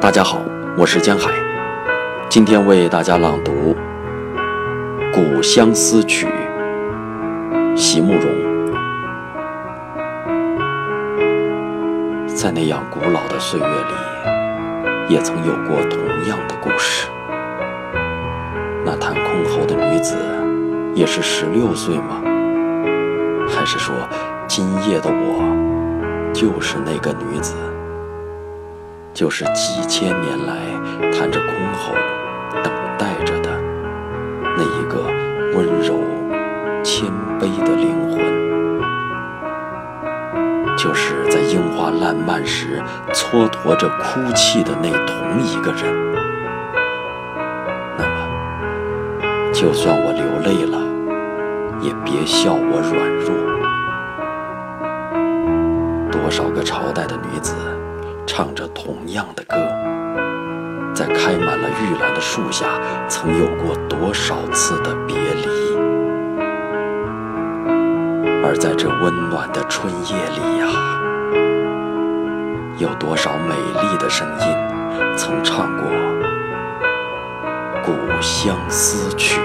大家好，我是江海，今天为大家朗读《古相思曲》，席慕容。在那样古老的岁月里，也曾有过同样的故事。那弹箜篌的女子，也是十六岁吗？还是说，今夜的我，就是那个女子？就是几千年来弹着箜篌等待着的那一个温柔谦卑的灵魂，就是在樱花烂漫时蹉跎着哭泣的那同一个人。那么，就算我流泪了，也别笑我软弱。多少个朝代的女子。唱着同样的歌，在开满了玉兰的树下，曾有过多少次的别离？而在这温暖的春夜里呀，有多少美丽的声音曾唱过《古相思曲》？